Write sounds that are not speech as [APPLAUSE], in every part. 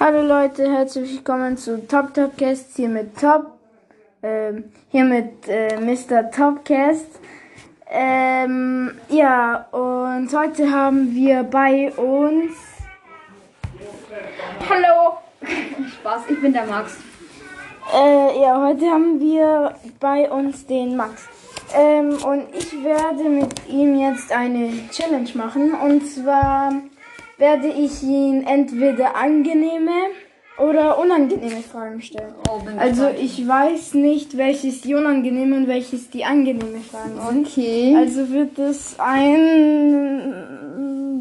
Hallo Leute, herzlich willkommen zu Top Topcast hier mit Top, ähm, hier mit äh, Mr. Topcast. Ähm, ja, und heute haben wir bei uns. Hallo! [LAUGHS] Spaß, ich bin der Max. Äh, ja, heute haben wir bei uns den Max. Ähm, und ich werde mit ihm jetzt eine Challenge machen. Und zwar werde ich ihn entweder angenehme oder unangenehme Fragen stellen. Oh, Also ich weiß nicht, welches die unangenehme und welches die angenehme Fragen sind. Okay. Also wird es ein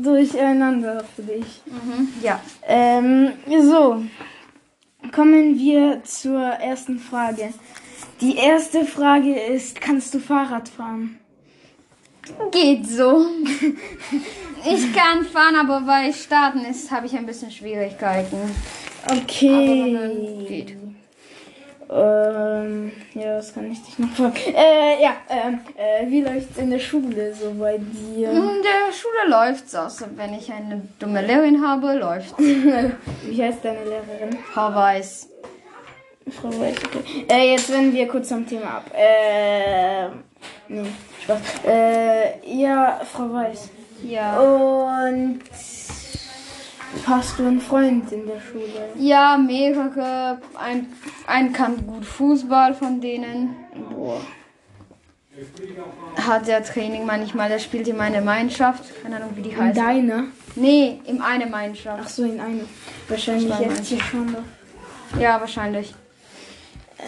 Durcheinander für dich. Mhm. Ja. Ähm, so, kommen wir zur ersten Frage. Die erste Frage ist, kannst du Fahrrad fahren? Geht so. Ich kann fahren, aber bei Starten ist, habe ich ein bisschen Schwierigkeiten. Okay. Aber dann geht. Ähm, ja, was kann ich dich noch fragen? Äh, ja, ähm, äh, wie läuft's in der Schule so bei dir? In der Schule läuft's, außer wenn ich eine dumme Lehrerin habe, läuft's. [LAUGHS] wie heißt deine Lehrerin? Frau Weiß. Frau Weiß, okay. Äh, jetzt wenden wir kurz am Thema ab. Äh, nee, Spaß. Äh, ja, Frau Weiß. Ja. Und hast du einen Freund in der Schule? Ja, mehrere. Ein, ein kann gut Fußball von denen. Boah. Hat der Training manchmal, der spielt in meiner Mannschaft. Keine Ahnung, wie die In heißt. deiner? Nee, in eine Ach Mannschaft. so, in einer. Wahrscheinlich Zwei FC Schondorf. Ja, wahrscheinlich.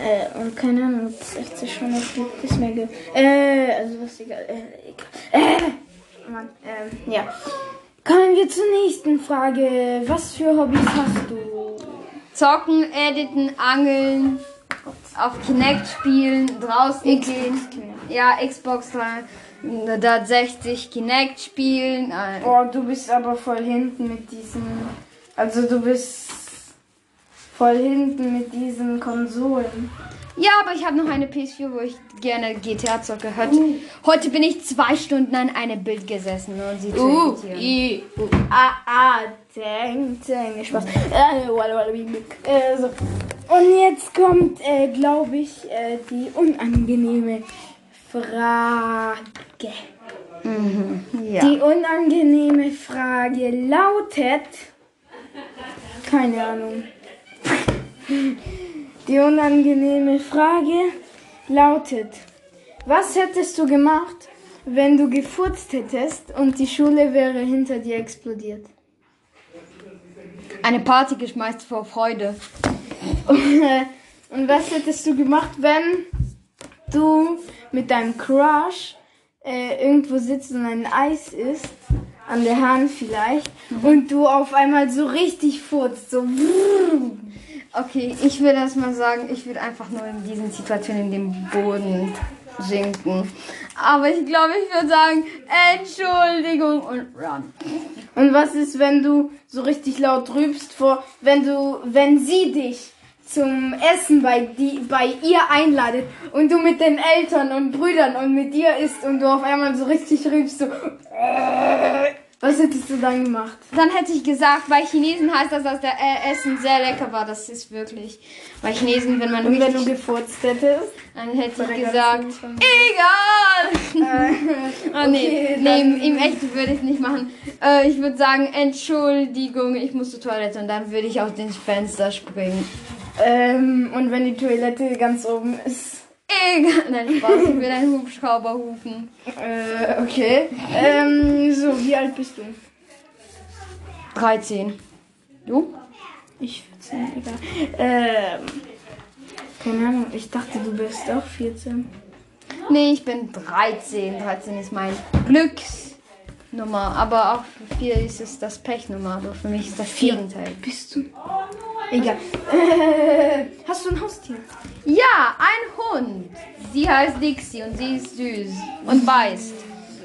Äh, und keine Ahnung, ob es FC Schondorf gibt, ist mir egal. Äh, also was egal. Äh, egal. Äh, Mann, ähm, ja. Kommen wir zur nächsten Frage. Was für Hobbys hast du? Zocken, editen, angeln, auf Kinect spielen, draußen gehen. Ja, Xbox 360, Kinect spielen. äh, Boah, du bist aber voll hinten mit diesen. Also du bist voll hinten mit diesen Konsolen. Ja, aber ich habe noch eine PS4, wo ich gerne GTA zocke. Heute, heute bin ich zwei Stunden an einem Bild gesessen und sie zu Uh, editieren. i, u, a, a, dang, dang, Spaß. Äh. Äh, so. Und jetzt kommt, äh, glaube ich, äh, die unangenehme Frage. Ja. Die unangenehme Frage lautet. Keine Ahnung. Die unangenehme Frage lautet: Was hättest du gemacht, wenn du gefurzt hättest und die Schule wäre hinter dir explodiert? Eine Party geschmeißt vor Freude. Und was hättest du gemacht, wenn du mit deinem Crush äh, irgendwo sitzt und ein Eis isst, an der Hand vielleicht, und du auf einmal so richtig furzt, so Okay, ich würde erst mal sagen, ich würde einfach nur in diesen Situationen in den Boden sinken. Aber ich glaube, ich würde sagen, Entschuldigung und run. Und was ist, wenn du so richtig laut rübst vor, wenn du, wenn sie dich zum Essen bei, die, bei ihr einladet und du mit den Eltern und Brüdern und mit ihr isst und du auf einmal so richtig rübst, so, was hättest du dann gemacht? Dann hätte ich gesagt, bei Chinesen heißt das, dass der äh, Essen sehr lecker war. Das ist wirklich. Bei Chinesen, wenn man Und wenn du gefurzt hättest? dann hätte ich gesagt, egal. [LAUGHS] Nee, Okay, nee, dann- im, Echten würde ich es nicht machen. Äh, ich würde sagen, Entschuldigung, ich muss zur Toilette und dann würde ich aus dem Fenster springen. Ähm, und wenn die Toilette ganz oben ist? Egal. [LAUGHS] Nein, Spaß, ich würde einen Hubschrauber rufen. Äh, okay. Ähm, so, wie alt bist du? 13. Du? Ich 14, egal. Ähm, keine Ahnung, ich dachte, du bist auch 14. Nee, ich bin 13. 13 ist mein Glücksnummer. Aber auch für viele ist es das Pechnummer. Aber für mich ist das Gegenteil. Bist du? Egal. Äh, hast du ein Haustier? Ja, ein Hund. Sie heißt Dixie und sie ist süß und beißt.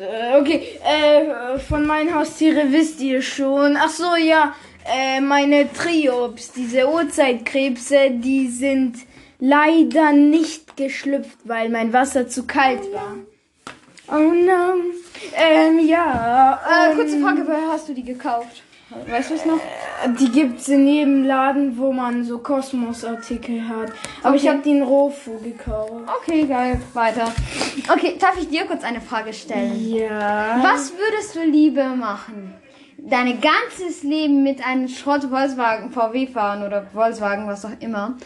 Äh, okay, äh, von meinen Haustiere wisst ihr schon. Ach so, ja. Äh, meine Triops, diese Urzeitkrebse, die sind leider nicht geschlüpft, weil mein Wasser zu kalt war. Oh no. Ähm, ja. Äh, und- kurze Frage, woher hast du die gekauft? Weißt du es noch? Die gibt's in jedem Laden, wo man so Kosmos-Artikel hat. Aber ich Okay. habe die in Rofu gekauft. Okay, geil. Weiter. Okay, darf ich dir kurz eine Frage stellen? Ja. Was würdest du lieber machen? Dein ganzes Leben mit einem Schrott-Volkswagen, VW fahren oder Volkswagen, was auch immer.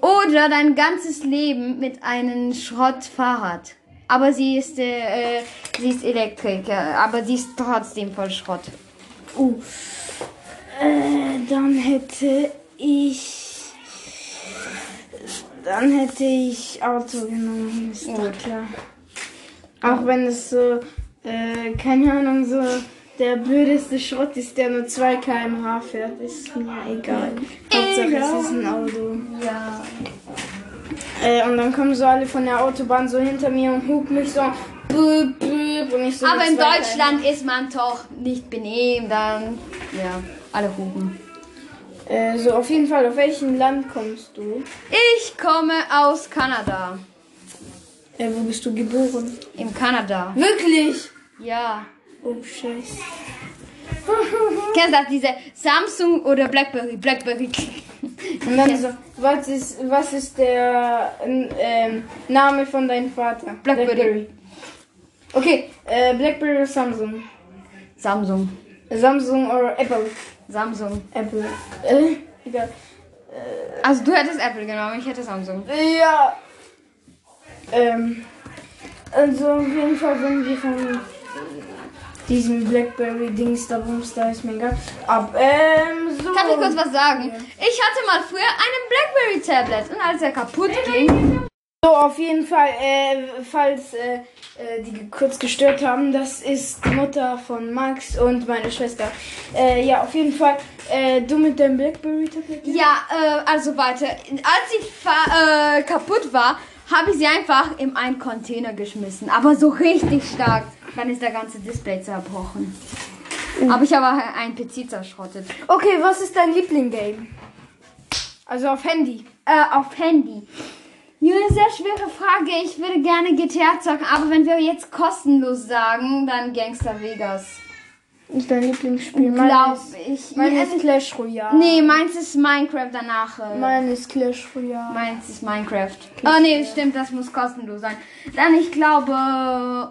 Oder dein ganzes Leben mit einem Schrottfahrrad. Aber sie ist, äh, sie ist Elektriker, aber sie ist trotzdem voll Schrott. Uh. Äh, dann hätte ich. Dann hätte ich Auto genommen, ist doch klar. Auch wenn es so, äh, keine Ahnung, so der blödeste Schrott ist, der nur 2 km/h fährt, ist mir egal. Hauptsache es ist ein Auto. Ja. Äh, und dann kommen so alle von der Autobahn so hinter mir und hupen mich so. So Aber in Deutschland ist man doch nicht benehmen, dann, ja, alle hupen. Äh, so, auf jeden Fall, auf welchen Land kommst du? Ich komme aus Kanada. Äh, wo bist du geboren? Im Kanada. Wirklich? Ja. Oh, scheiße. [LAUGHS] Kennst du das, diese Samsung oder Blackberry? Blackberry. Und dann so, was ist, was ist der ähm, Name von deinem Vater? Blackberry. Okay, äh, Blackberry oder Samsung? Samsung. Samsung oder Apple? Samsung. Apple. Äh, egal. Also du hättest Apple genommen, ich hätte Samsung. Ja. Ähm, also auf jeden Fall, wenn wir von diesem Blackberry-Dings da Bums da ist mir egal. Ab, ähm, so. Kann ich kurz was sagen? Ich hatte mal früher einen Blackberry-Tablet und als er kaputt ging, So, auf jeden Fall, äh, falls äh, äh, die kurz gestört haben, das ist die Mutter von Max und meine Schwester. Äh, ja, auf jeden Fall, äh, du mit deinem Blackberry-Tablet? ja, äh, also weiter. Als sie äh, kaputt war, habe ich sie einfach in einen Container geschmissen. Aber so richtig stark. Dann ist der ganze Display zerbrochen. Aber ich habe ein PC zerschrottet. Okay, was ist dein Liebling-Game? Also auf Handy. Äh, auf Handy. Eine sehr schwere Frage. Ich würde gerne GTA zocken, aber wenn wir jetzt kostenlos sagen, dann Gangster Vegas. Ist dein Lieblingsspiel? Glaub ich. Meins Ja, ist Clash Royale. nee, meins ist Minecraft danach. Äh, Meins ist Clash Royale. meins ist Minecraft. Oh nee, stimmt, das muss kostenlos sein. Dann ich glaube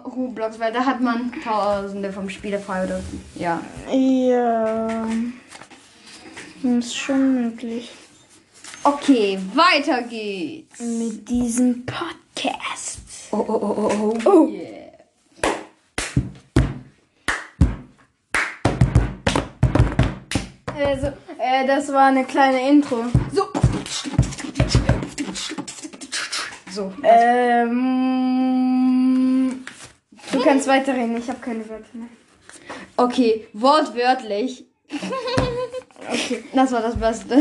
Roblox, weil da hat man tausende vom Spiele frei oder ja. Ja. Ist schon möglich. Okay, weiter geht's. Mit diesem Podcast. Oh, oh, oh, oh, oh. Oh. Yeah. Also, äh, das war eine kleine Intro. So. So. Ähm, du kannst weiterreden, ich habe keine Wörter mehr. Okay, wortwörtlich. [LAUGHS] Okay. Das war das Beste.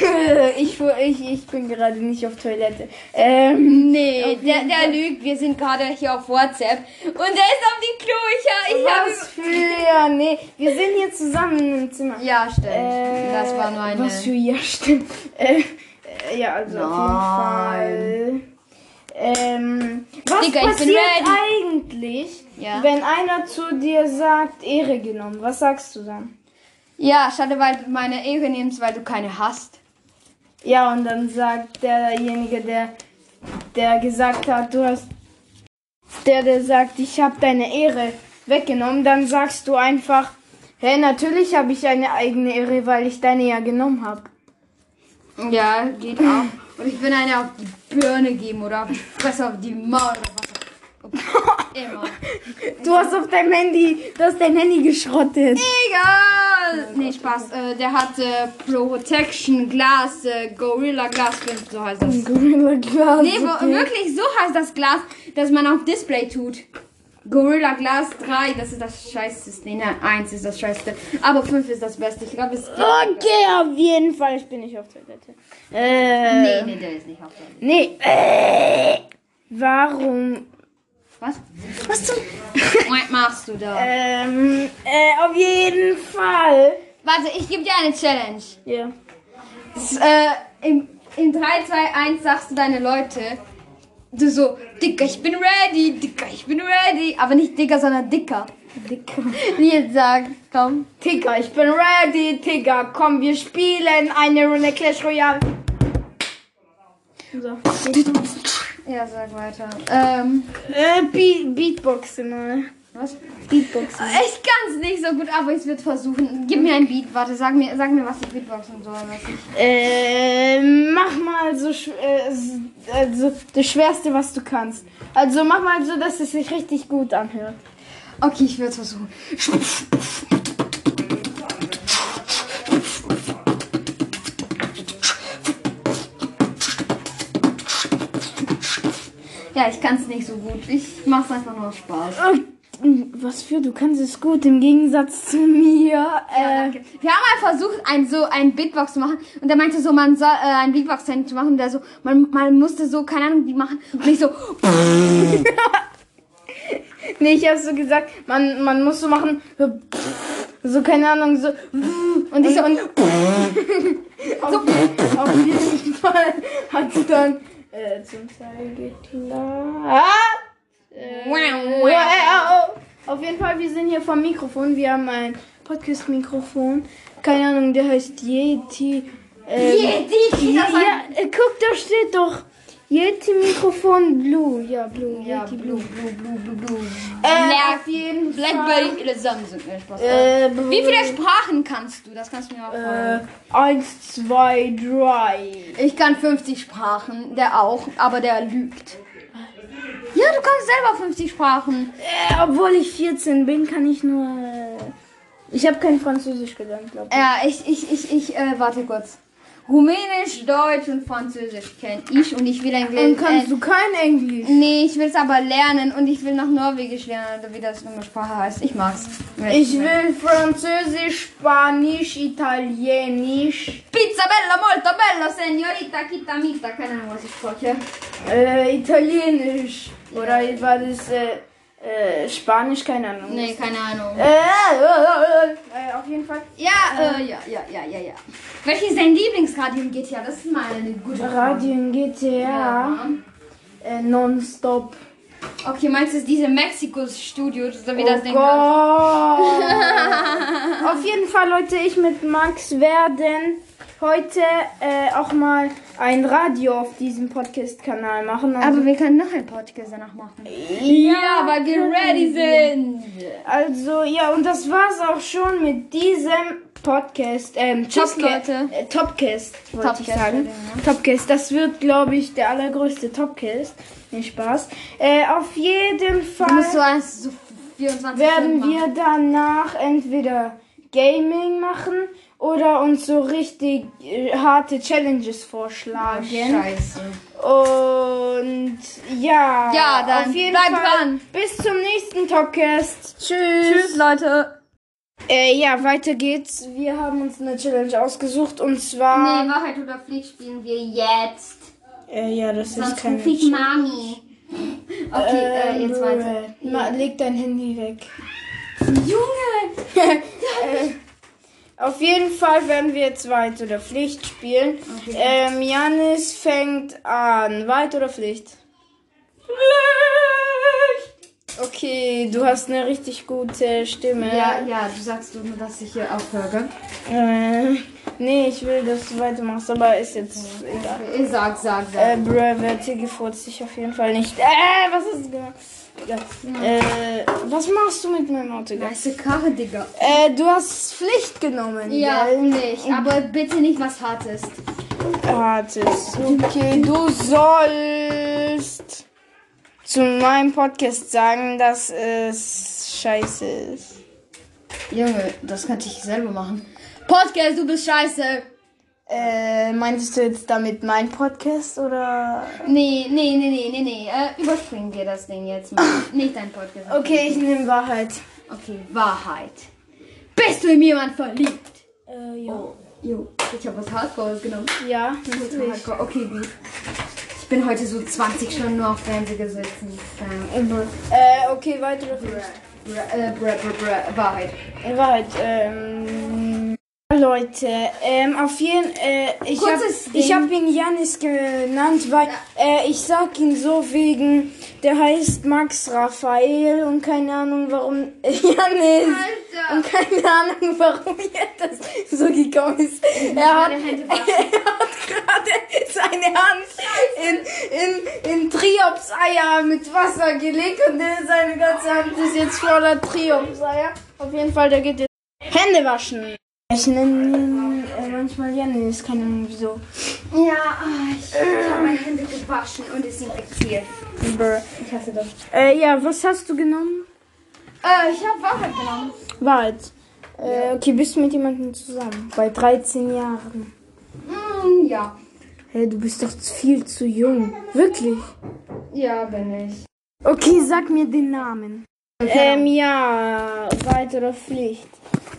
[LAUGHS] Ich, ich, ich bin gerade nicht auf Toilette. Ähm, Nee, Auf der, der lügt. Wir sind gerade hier auf WhatsApp. Und der ist auf die Klo. Ich, ich was hab... für ja, nee, wir sind hier zusammen im Zimmer. Ja, stimmt. Äh, das war nur eine... Was für ja, stimmt. Äh, äh, ja, also auf jeden Fall. Ähm, was Digga, ich bin passiert eigentlich, Ja. wenn einer zu dir sagt, Ehre genommen? Was sagst du dann? Ja, schade, weil du meine Ehre nimmst, weil du keine hast. Ja, und dann sagt derjenige, der, der gesagt hat, du hast, der, der sagt, ich habe deine Ehre weggenommen, dann sagst du einfach, hey, natürlich habe ich eine eigene Ehre, weil ich deine ja genommen habe. Ja, geht auch. Und ich will eine auf die Birne geben oder auf die Fresse, auf die Maul oder was immer. [LAUGHS] Du hast auf deinem Handy, du hast dein Handy geschrottet. Egal! Nee, Spaß. Äh, der hat äh, Protection Glas, äh, Gorilla Glas 5, so heißt das. Gorilla Glass. Nee, okay. wirklich, so heißt das Glas, das man auf Display tut. Gorilla Glas 3, das ist das scheißeste. Nee, 1 ist das scheißeste. Aber 5 ist das beste. Ich glaube, es geht. Okay, auf jeden Fall. Ich bin nicht auf Toilette. Äh, Nee, nee, der ist nicht auf der. Nee. Äh, warum? Was? Was zum? [LAUGHS] Was machst du da? ähm, äh, auf jeden Fall. Warte, ich gebe dir eine Challenge. Ja. Das, äh, in, in 3, 2, 1 sagst du deine Leute. Du so, Dicker, ich bin ready, Dicker, ich bin ready. Aber nicht Dicker, sondern Dicker. Dicker. [LAUGHS] Jetzt sag, komm. Tigger, ich bin ready, Tigger. Komm, wir spielen eine Runde Clash Royale. So. Ja, sag weiter. Ähm, Äh, Be Beatboxen mal. was? Beatboxen. Ich kann's nicht so gut, aber ich würde versuchen. Gib mir ein Beat, warte, sag mir, sag mir, was ich beatboxen soll. Was Äh, mach mal so, äh, also das Schwerste, was du kannst. Also mach mal so, dass es sich richtig gut anhört. okay, ich würde versuchen. Ja, ich kann's nicht so gut. Ich mach's einfach nur aus Spaß. Was für, du kannst es gut im Gegensatz zu mir. Ja, Äh, danke. Wir haben mal versucht, ein, so ein Beatbox zu machen. Und der meinte so, man soll äh, ein Beatbox-Training zu machen. Und der so, man, man musste so, keine Ahnung, wie machen. Und ich so, [LAUGHS] nee, ich hab so gesagt, man, man muss so machen, so, so keine Ahnung, so. und ich so, und, [LAUGHS] auf, [LAUGHS] auf jeden Fall hat sie dann äh, zum Teil geklappt. Äh, Wow. Auf jeden Fall, wir sind hier vom Mikrofon. Wir haben ein Podcast-Mikrofon. Keine Ahnung, der heißt Yeti. Ähm, Yeti, ja, äh, guck, da steht doch Yeti Mikrofon Blue. Ja, Blue. ja, Yeti blue, blue, blue, blue, blue. Äh, Ja, auf jeden Blackberry oder Samsung. Äh, Spaß. Äh, Wie viele Sprachen kannst du? Das kannst du mir Äh, fragen. eins, zwei, drei. Ich kann 50 Sprachen, der auch, aber der lügt. Ja, du kannst selber 50 Sprachen. Äh, obwohl ich 14 bin, kann ich nur. Äh, ich habe kein Französisch gelernt, glaube ich. Ja, ich, ich, ich, ich, äh, warte kurz. Rumänisch, Deutsch und Französisch kenne ich und ich will ein Dann kannst du kein Englisch. Nee, ich will es aber lernen und ich will noch Norwegisch lernen, oder wie das eine Sprache heißt. Ich mag's. Ich will Französisch, Spanisch, Italienisch, Pizza bello, molto bello, signorita, kita mita. Keine Ahnung, was ich spreche. äh, Italienisch. Oder war das äh, äh, Spanisch? Keine Ahnung. Nee, keine Ahnung. Äh, äh, äh, auf jeden Fall. Ja, äh, ja, ja, ja, ja, ja. Welches ist dein Lieblingsradio in GTA? Das ist mal eine gute Frage. Radio in GTA. Äh, nonstop. Okay, meinst du ist diese Mexiko-Studios, so wie Oh das Ding Gott. [LAUGHS] Auf jeden Fall, Leute, ich mit Max werden heute äh, auch mal ein Radio auf diesem Podcast-Kanal machen. Also, Aber wir können noch einen Podcast danach machen. ja, weil wir ready sind. Also, ja, und das war's auch schon mit diesem Podcast. Ähm, Tschüss, Leute. Äh, Topcast, wollte ich Topcast, sagen. ja. Topcast, das wird, glaube ich, der allergrößte Topcast. Nee, Spaß. Äh, auf jeden Fall. Du musst so eins, so 24 werden wir danach entweder Gaming machen oder uns so richtig äh, harte Challenges vorschlagen. Scheiße. Und ja, Ja, dann auf jeden bleib Fall dran. bis zum nächsten Talkcast. Tschüss. Tschüss, Leute. Äh, ja, weiter geht's. Wir haben uns eine Challenge ausgesucht und zwar. Nee, Wahrheit oder Pflicht spielen wir jetzt. Äh, ja, das ist Sonst keine rufe ich Mami. Okay, äh, jetzt weiter. äh, Ma, leg dein Handy weg. Junge! [LAUGHS] Auf jeden Fall werden wir jetzt Weit oder Pflicht spielen. Ähm, Janis fängt an. Weit oder Pflicht? Pflicht! Okay, du hast eine richtig gute Stimme. Ja, ja, du sagst nur, dass ich hier aufhöre. Äh, nee, ich will, dass du weitermachst, aber ist jetzt egal. Ich sag, sag, sag. Äh, hier gefurzt sich auf jeden Fall nicht. Äh, was hast du Äh, was machst du mit meinem Auto? Weiße Karre, Digga. Äh, du hast Pflicht genommen. Ja, gell? nicht. Aber bitte nicht was Hartes. Hartes. Okay, du sollst zu meinem Podcast sagen, dass es scheiße ist. Junge, das könnte ich selber machen. Podcast, du bist scheiße. Äh, meinst du jetzt damit mein Podcast oder? Nee, nee, nee, nee, nee, nee. Äh, überspringen wir das Ding jetzt mal. [LAUGHS] Nicht dein Podcast. Okay, ich nehme Wahrheit. Okay, Wahrheit. Bist du in jemand verliebt? Äh, ja. Oh, jo. Ich habe was Hardcores genommen. Ja, natürlich. Okay, gut. Ich bin heute so 20 Stunden nur auf Fernseher gesessen. Ähm, Äh, okay, weiter. br- äh, Wahrheit. Wahrheit. Ähm, Leute, ähm, auf jeden äh, ich habe ich hab ihn Janis genannt, weil äh, ich sag ihn so wegen, der heißt Max Raphael und keine Ahnung warum [LAUGHS] Janis Alter. und keine Ahnung warum [LAUGHS] jetzt das so gekommen ist. Er hat, [LAUGHS] er hat gerade seine Hand in, in, in Triops Eier mit Wasser gelegt und seine ganze Hand ist jetzt voller Triops Eier. Auf jeden Fall, der geht jetzt Hände waschen. Ich nenne ihn äh, manchmal Janis, keine Ahnung wieso. Ja, ah, ich, ich habe meine Hände gewaschen und es infektiert. Brr. Ich hasse das. Äh, ja, was hast du genommen? Äh, ich habe Wahrheit genommen. Wahrheit. Äh, okay, bist du mit jemandem zusammen? Bei 13 Jahren. Mm, ja. Hey, du bist doch viel zu jung. Wirklich? Ja, bin ich. Okay, sag mir den Namen. Ähm, ja, oder Pflicht.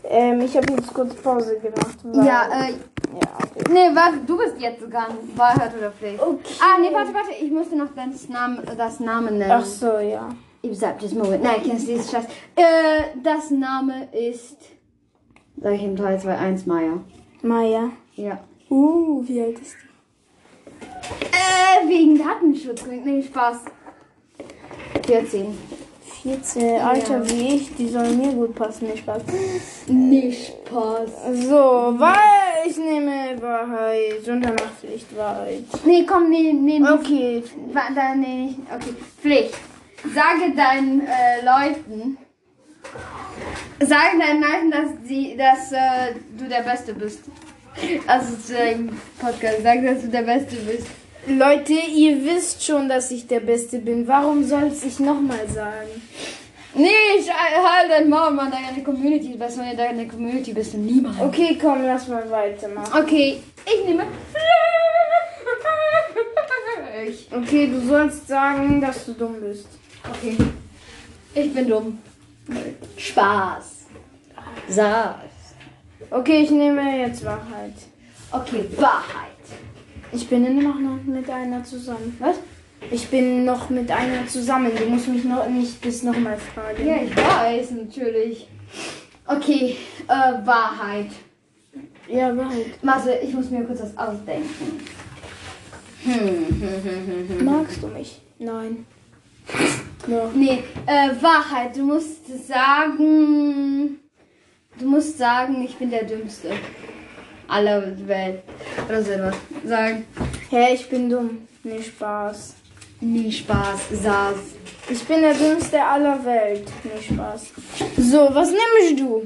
Ähm, ich habe jetzt kurz Pause gemacht. Ja, äh, ja. nee, warte, du bist jetzt dran. Wahrheit oder Pflicht? Okay. Ah, nee, warte, warte, ich musste noch das Namen, das Namen nennen. Ach so, ja. Ich sag das Moment. Nein, kennst du dieses Scheiß? Äh, das Name ist. Sag ich im 3, 2, 1, Maya. Maya. Ja. Uh, wie alt ist Äh, wegen Datenschutz. Nee, Spaß. 14. die? 14, Alter wie ich, die soll mir gut passen, nicht Spaß. Nee, Spaß. So, weil ich nehme Wahrheit und danach Pflicht Wahrheit. Nee, komm, nee, nee. Okay, Wa- da, nee, nicht. Okay. Pflicht. Sage deinen äh, Leuten. Sage deinen Leuten, dass, sie, dass äh, du der Beste bist. Also zu deinem Podcast. Sag, dass du der Beste bist. Leute, ihr wisst schon, dass ich der Beste bin. Warum soll ich nochmal sagen? Nee, ich halt dein Maul, Mann. Deine Community ist besser. Wenn du deine Community bist, dann niemand. Okay, komm, lass mal weitermachen. Okay, ich nehme. Ich. Okay, du sollst sagen, dass du dumm bist. Okay. Ich bin dumm. Spaß. Saß. Okay, ich nehme jetzt Wahrheit. Okay, Wahrheit. Ich bin immer noch mit einer zusammen. Was? Ich bin noch mit einer zusammen. Du musst mich noch nicht bis nochmal fragen. Ja, ich weiß, natürlich. Okay, äh, Wahrheit. Ja, Wahrheit. Warte, ich muss mir kurz was ausdenken. Hm. Magst du mich? Nein. Ja. [LAUGHS] Nee, äh, Wahrheit. Du musst sagen. Du musst sagen, ich bin der Dümmste. Aller Welt. Oder so etwas. Sagen. Hä, ich bin dumm. Nee, Spaß. Nie Spaß, saß. Ich bin der dümmste aller Welt. Nee, Spaß. So, was nimmst du?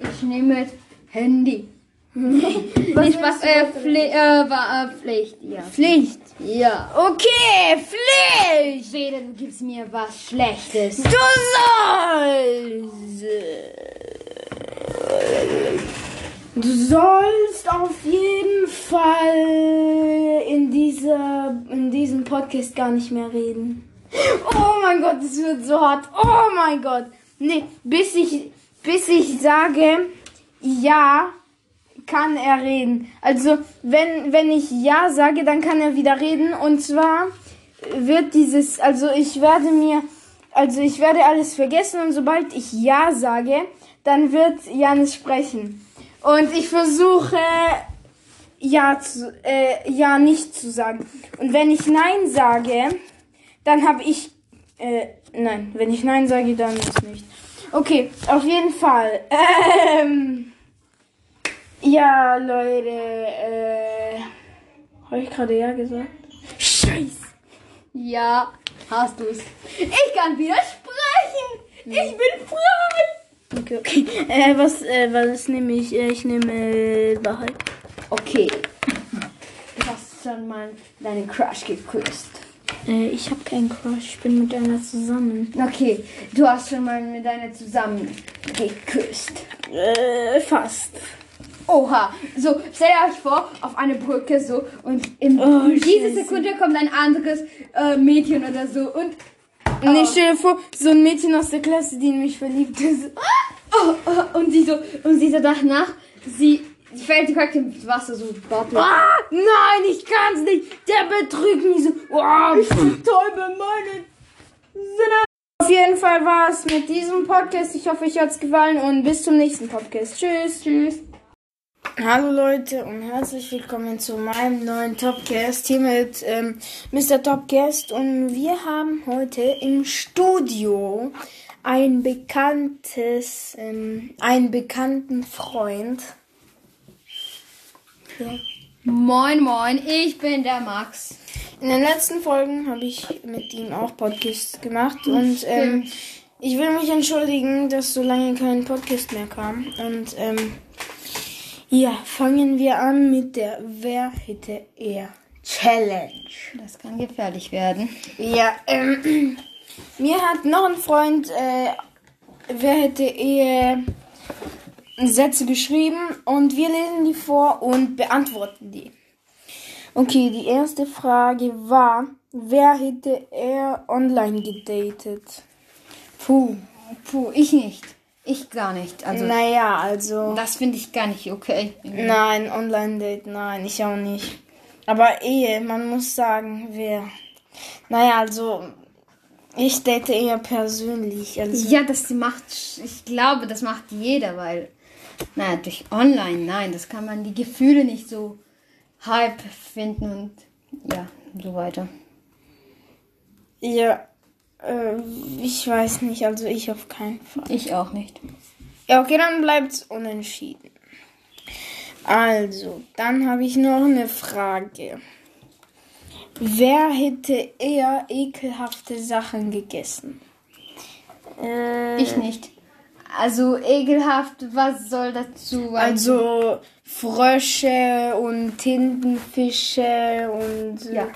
Ich nehme Handy. [LAUGHS] Was Nee, Spaß, äh, Pfli äh, war, äh, Pflicht, ja. Pflicht. Ja. Okay, Pflicht. Weder du gibst mir was Schlechtes. Du sollst. Du sollst auf jeden Fall in dieser in diesem Podcast gar nicht mehr reden. Oh mein Gott, es wird so hart. Oh mein Gott. Nee, bis ich bis ich sage ja, kann er reden. Also, wenn wenn ich ja sage, dann kann er wieder reden und zwar wird dieses also ich werde mir also ich werde alles vergessen und sobald ich ja sage, dann wird Janis sprechen. Und ich versuche ja zu, äh, ja nicht zu sagen. Und wenn ich nein sage, dann habe ich äh, nein, wenn ich nein sage, dann ist nicht. Okay, auf jeden Fall. Ähm, ja, Leute, äh, habe ich gerade ja gesagt? Scheiße. Ja, hast du's. Ich kann widersprechen. Ich bin frei. Okay, okay. Äh, was, äh, was nehme ich? Äh, ich nehme äh, Wahrheit. Okay. Du hast schon mal deinen Crush geküsst. Äh, ich habe keinen Crush, ich bin mit einer zusammen. Okay, du hast schon mal mit deiner zusammen geküsst. Äh, fast. Oha, so stellt euch vor, auf eine Brücke so und in, Oh, in diese. Sekunde kommt ein anderes äh, Mädchen oder so und Und ich stelle vor, so ein Mädchen aus der Klasse, die in mich verliebt ist. oh, oh, und sie so und sie so danach, sie, fällt direkt ins Wasser so. Ah, nein, ich kann's nicht. Der betrügt mich so. Oh, ich bin toll bei meinen Sinne. Auf jeden Fall war es mit diesem Podcast. Ich hoffe, euch hat's gefallen und bis zum nächsten Podcast. Tschüss. Tschüss. Hallo Leute und herzlich willkommen zu meinem neuen Topcast hier mit ähm, Mr. Topcast und wir haben heute im Studio ein bekanntes, ähm, einen bekannten Freund. Ja. Moin, moin, ich bin der Max. In den letzten Folgen habe ich mit ihm auch Podcast gemacht und ähm, ich will mich entschuldigen, dass so lange kein Podcast mehr kam. Und ähm, ja, fangen wir an mit der Wer hätte er Challenge. Das kann gefährlich werden. Ja, ähm, [CLEARS THROAT] mir hat noch ein Freund äh, Wer hätte er Sätze geschrieben und wir lesen die vor und beantworten die. Okay, die erste Frage war, wer hätte er online gedatet? Puh, puh, ich nicht. Ich gar nicht. Also, Naja, also. das finde ich gar nicht okay. Nein, Online-Date, nein, ich auch nicht. Aber Ehe, man muss sagen, wer. Naja, also. Ich date eher persönlich. Also. Ja, das macht, ich glaube, das macht jeder, weil, naja, durch online, nein, das kann man die Gefühle nicht so halb finden und ja, so weiter. Ja, äh, ich weiß nicht, also ich auf keinen Fall. Ich auch nicht. Ja, okay, dann bleibt's unentschieden. Also, dann habe ich noch eine Frage. Wer hätte eher ekelhafte Sachen gegessen? Äh, Ich nicht. Also ekelhaft, was soll dazu? Also Frösche und Tintenfische und äh, Ja.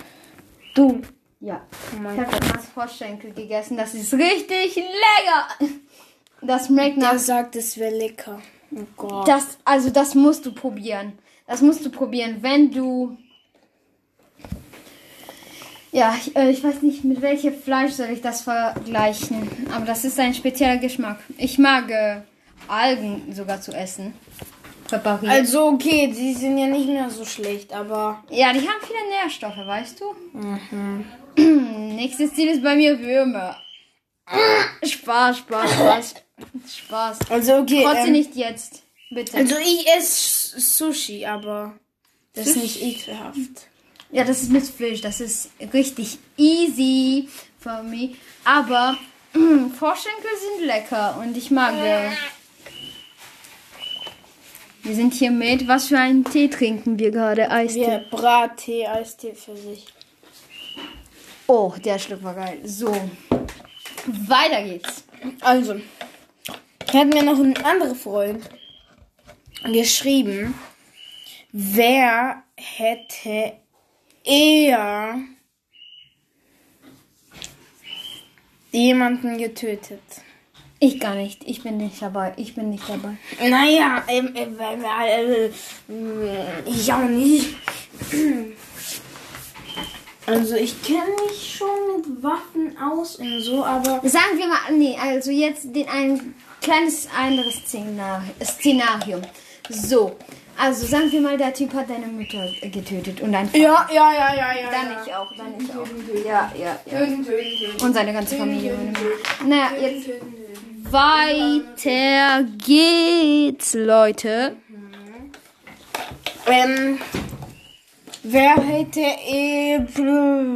du. Ja. Oh Ich mein habe Gott. damals Froschschenkel gegessen. Das ist richtig lecker. Das schmeckt nach. Der sagt, es wäre lecker. Oh Gott. Das, also das musst du probieren. Das musst du probieren, wenn du. Ja, ich, äh, ich weiß nicht, mit welchem Fleisch soll ich das vergleichen. Aber das ist ein spezieller Geschmack. Ich mag äh, Algen sogar zu essen. Präpariert. also okay, die sind ja nicht mehr so schlecht, aber ja, die haben viele Nährstoffe, weißt du? [CLEARS THROAT] Nächstes Ziel ist bei mir Würmer. [CLEARS THROAT] Spaß, Spaß, Spaß. Spaß. also okay. Trotzdem ähm, nicht jetzt. Bitte. Also ich esse Sushi, aber das ist nicht ekelhaft. Ja, das ist mit Fisch. Das ist richtig easy für mich. Aber [CLEARS THROAT] Vorschenkel sind lecker und ich mag. Äh, wir sind hier mit. Was für einen Tee trinken wir gerade? Eistee. Wir Brattee, Eistee für sich. Oh, der Schluck war geil. So. Weiter geht's. Also, hier hat mir noch ein anderer Freund geschrieben, wer hätte eher jemanden getötet? Ich gar nicht. Ich bin nicht dabei. Ich bin nicht dabei. Naja, ähm, äh, äh, äh, ich auch nicht. Also ich kenne mich schon mit Waffen aus und so, aber Sagen wir mal, nee, also jetzt den ein kleines anderes Szenar Szenario. So, also sagen wir mal, der Typ hat deine Mutter getötet und dein Vater. ja, ja, ja, ja, ja. Dann ja. ich auch, dann ich auch. Ja, ja, ja. Und seine ganze Familie. Naja, jetzt weiter geht's, Leute. Ähm, wer hätte eh